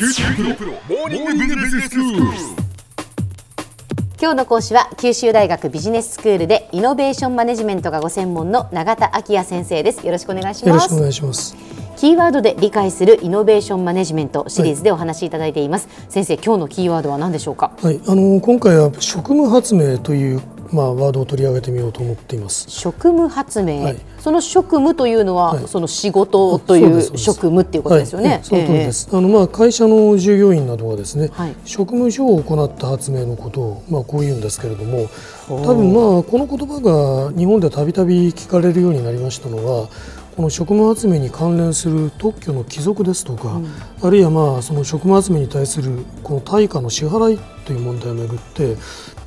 九州大学モーニングビジネススクール。今日の講師は九州大学ビジネススクールでイノベーションマネジメントがご専門の永田晃也先生です。よろしくお願いします。よろしくお願いします。キーワードで理解するイノベーションマネジメントシリーズでお話しいただいています、先生今日のキーワードは何でしょうか？はい、あの今回は職務発明というまあワードを取り上げてみようと思っています。職務発明、はい。その職務というのは、はい。その仕事という職務っていうことですよね、はい、その通りです。あのまあ会社の従業員などがですね、はい。職務上行った発明のことをまあこう言うんですけれども、多分まあこの言葉が日本でたびたび聞かれるようになりましたのは。この職務発明に関連する特許の帰属ですとか、あるいはまあその職務発明に対するこの対価の支払いという問題をめぐって、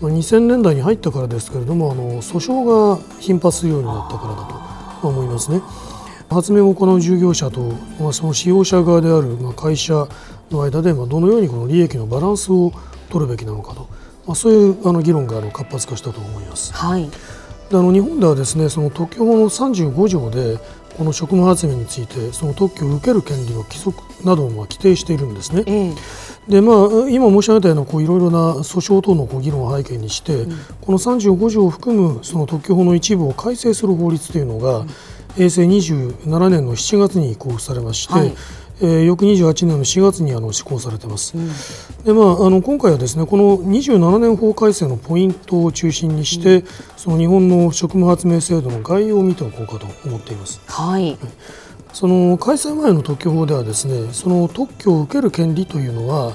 まあ、2000年代に入ってからですけれどもあの訴訟が頻発するようになったからだと思いますね。発明を行う従業者と、まあ、その使用者側である、まあ、会社の間で、まあ、どのようにこの利益のバランスを取るべきなのかと、まあ、そういうあの議論があの活発化したと思います。はいであの日本ではですねその特許法の35条でこの職務発明についてその特許を受ける権利の規則などをまあ規定しているんですね。ええ。でまあ、今申し上げたようなこういろいろな訴訟等のこう議論を背景にして、この35条を含むその特許法の一部を改正する法律というのが、平成27年の7月に公布されまして、はいえー翌28年の4月にあの施行されています。でまあ、あの今回はですねこの27年法改正のポイントを中心にして、その日本の職務発明制度の概要を見ておこうかと思っています。はいその開催前の特許法ではですねその特許を受ける権利というのは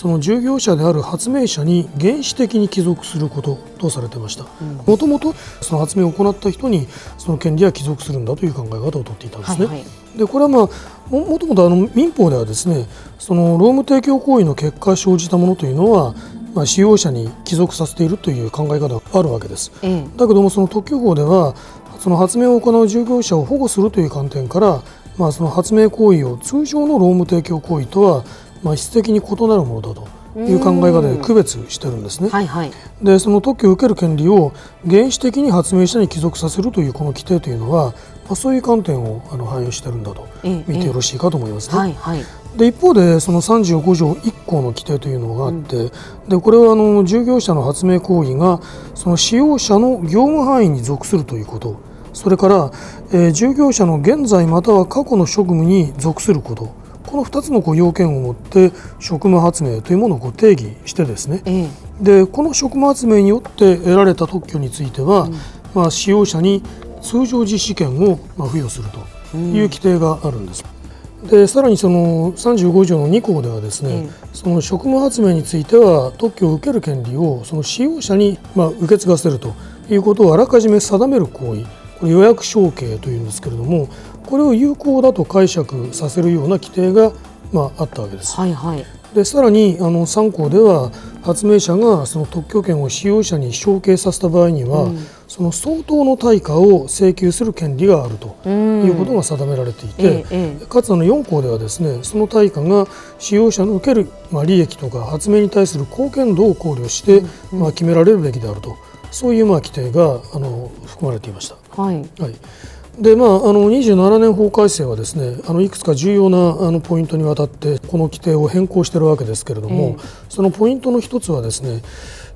その従業者である発明者に原始的に帰属することとされていましたもともとその発明を行った人にその権利は帰属するんだという考え方をとっていたんですね。はいはいでこれは、まあ、ももともとあの民法ではですねその労務提供行為の結果生じたものというのは、まあ、使用者に帰属させているという考え方があるわけです。ええだけどもその特許法ではその発明を行う従業者を保護するという観点から、まあ、その発明行為を通常の労務提供行為とは、まあ、質的に異なるものだという考え方で区別してるんですね。はいはい。でその特許を受ける権利を原始的に発明者に帰属させるというこの規定というのは、まあ、そういう観点をあの反映してるんだとええ見てよろしいかと思いますね。はいはい。で一方でその35条1項の規定というのがあって、でこれはあの従業者の発明行為がその使用者の業務範囲に属するということ。それから、えー従業者の現在または過去の職務に属することこの2つのこう要件を持って職務発明というものをこう定義してですね。ええ。でこの職務発明によって得られた特許については、まあ、使用者に通常実施権をまあ付与するという規定があるんです。でさらにその35条の2項ではですね、え。その職務発明については特許を受ける権利をその使用者にまあ受け継がせるということをあらかじめ定める行為これ予約承継というんですけれどもこれを有効だと解釈させるような規定がまああったわけです。はいはい。でさらにあの3項では発明者がその特許権を使用者に承継させた場合には、その相当の対価を請求する権利があるということが定められていて、かつあの4項ではですねその対価が使用者の受ける、まあ、利益とか発明に対する貢献度を考慮して、まあ、決められるべきであるとそういうまあ規定があの含まれていました。はい。はいでまあ、あの27年法改正はですねあのいくつか重要なあのポイントにわたってこの規定を変更しているわけですけれども、そのポイントの一つはですね、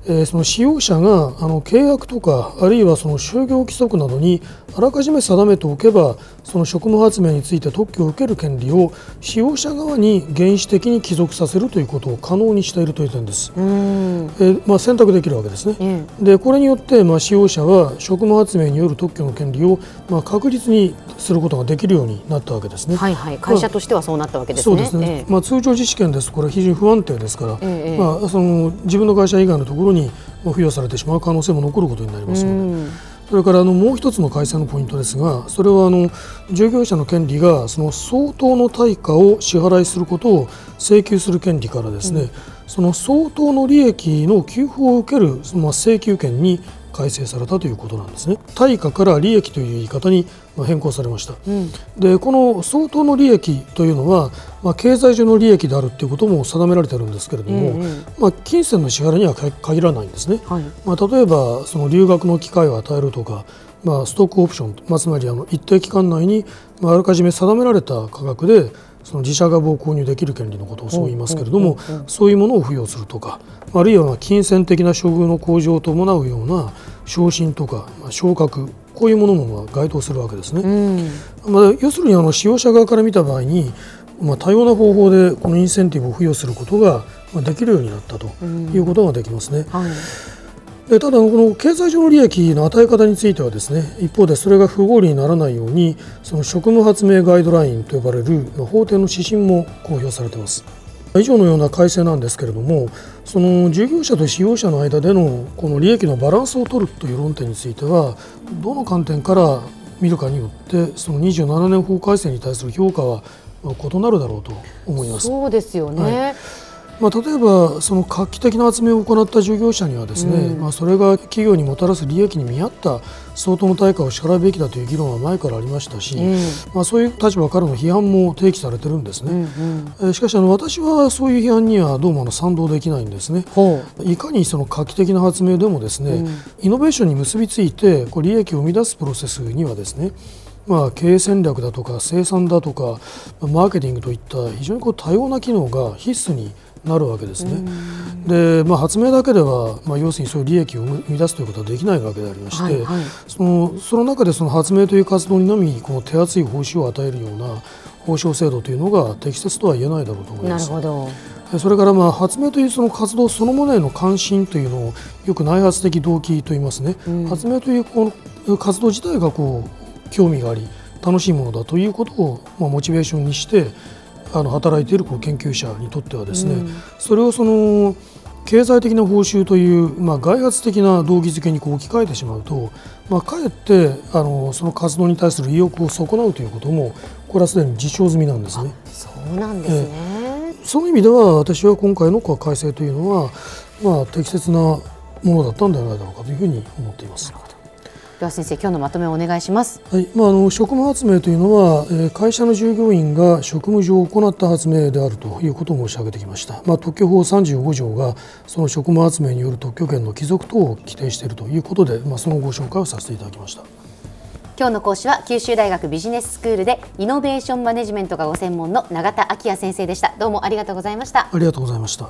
えーその使用者があの契約とかあるいはその就業規則などにあらかじめ定めておけばその職務発明について特許を受ける権利を使用者側に原始的に帰属させるということを可能にしているという点です。うーん。えーまあ、選択できるわけですね。えでこれによって、まあ、使用者は職務発明による特許の権利を、まあ、確実にすることができるようになったわけですね。えはいはい。会社としてはそうなったわけですね。そうですね、ええ。まあ、通常実施権です。とこれは非常に不安定ですから、ええまあ、その自分の会社以外のところにまあ付与されてしまう可能性も残ることになりますので。うんそれからあのもう一つの改正のポイントですが、それはあの従業者の権利がその相当の対価を支払いすることを請求する権利からですね、その相当の利益の給付を受けるそのまあ請求権に改正されたということなんですね。対価から利益という言い方にまあ変更されました。うんでこの相当の利益というのは、まあ、経済上の利益であるということも定められているんですけれども、ええまあ、金銭の支払いにはか限らないんですね。はいまあ、例えばその留学の機会を与えるとか、まあ、ストックオプション、まあ、つまりあの一定期間内に、まあ、あらかじめ定められた価格でその自社株を購入できる権利のことをそう言いますけれども、そういうものを付与するとかあるいは金銭的な処遇の向上を伴うような昇進とか昇格こういうものもまあ該当するわけですね。まあ、要するにあの使用者側から見た場合に、まあ、多様な方法でこのインセンティブを付与することができるようになったということができますね。はいでただ、この経済上の利益の与え方についてはですね一方でそれが不合理にならないようにその職務発明ガイドラインと呼ばれる法定の指針も公表されています。以上のような改正なんですけれどもその事業者と使用者の間でのこの利益のバランスを取るという論点についてはどの観点から見るかによってその27年法改正に対する評価は異なるだろうと思います。そうですよね、はいまあ、例えばその画期的な発明を行った事業者にはですね、うん、まあ、それが企業にもたらす利益に見合った相当の対価を支払うべきだという議論は前からありましたし、うん、まあ、そういう立場からの批判も提起されてるんですね、うんうん、しかしあの私はそういう批判にはどうもあの賛同できないんですね。いかにその画期的な発明でもですね、イノベーションに結びついてこう利益を生み出すプロセスにはですねまあ、経営戦略だとか生産だとかマーケティングといった非常にこう多様な機能が必須になるわけですね。で、まあ、発明だけでは、まあ、要するにそういう利益を生み出すということはできないわけでありまして、はいはい、そのその中でその発明という活動にのみこの手厚い報酬を与えるような報奨制度というのが適切とは言えないだろうと思います。なるほど。それからまあ発明というその活動そのものへの関心というのをよく内発的動機と言いますね、うん、発明というこの活動自体がこう興味があり楽しいものだということをまあモチベーションにしてあの働いているこう研究者にとってはですね、うん、それをその経済的な報酬という、まあ、外発的な動機づけにこう置き換えてしまうと、まあ、かえってあのその活動に対する意欲を損なうということもこれはすでに実証済みなんですね。そうなんですね、えー、そういう意味では私は今回の改正というのは、まあ、適切なものだったんではないだろうかというふうに思っています。では先生今日のまとめをお願いします。はい、まああの職務発明というのは、えー、会社の従業員が職務上行った発明であるということを申し上げてきました。まあ特許法35条がその職務発明による特許権の帰属等を規定しているということで、まあそのご紹介をさせていただきました。今日の講師は九州大学ビジネススクールでイノベーションマネジメントがご専門の永田昭也先生でした。どうもありがとうございました。ありがとうございました。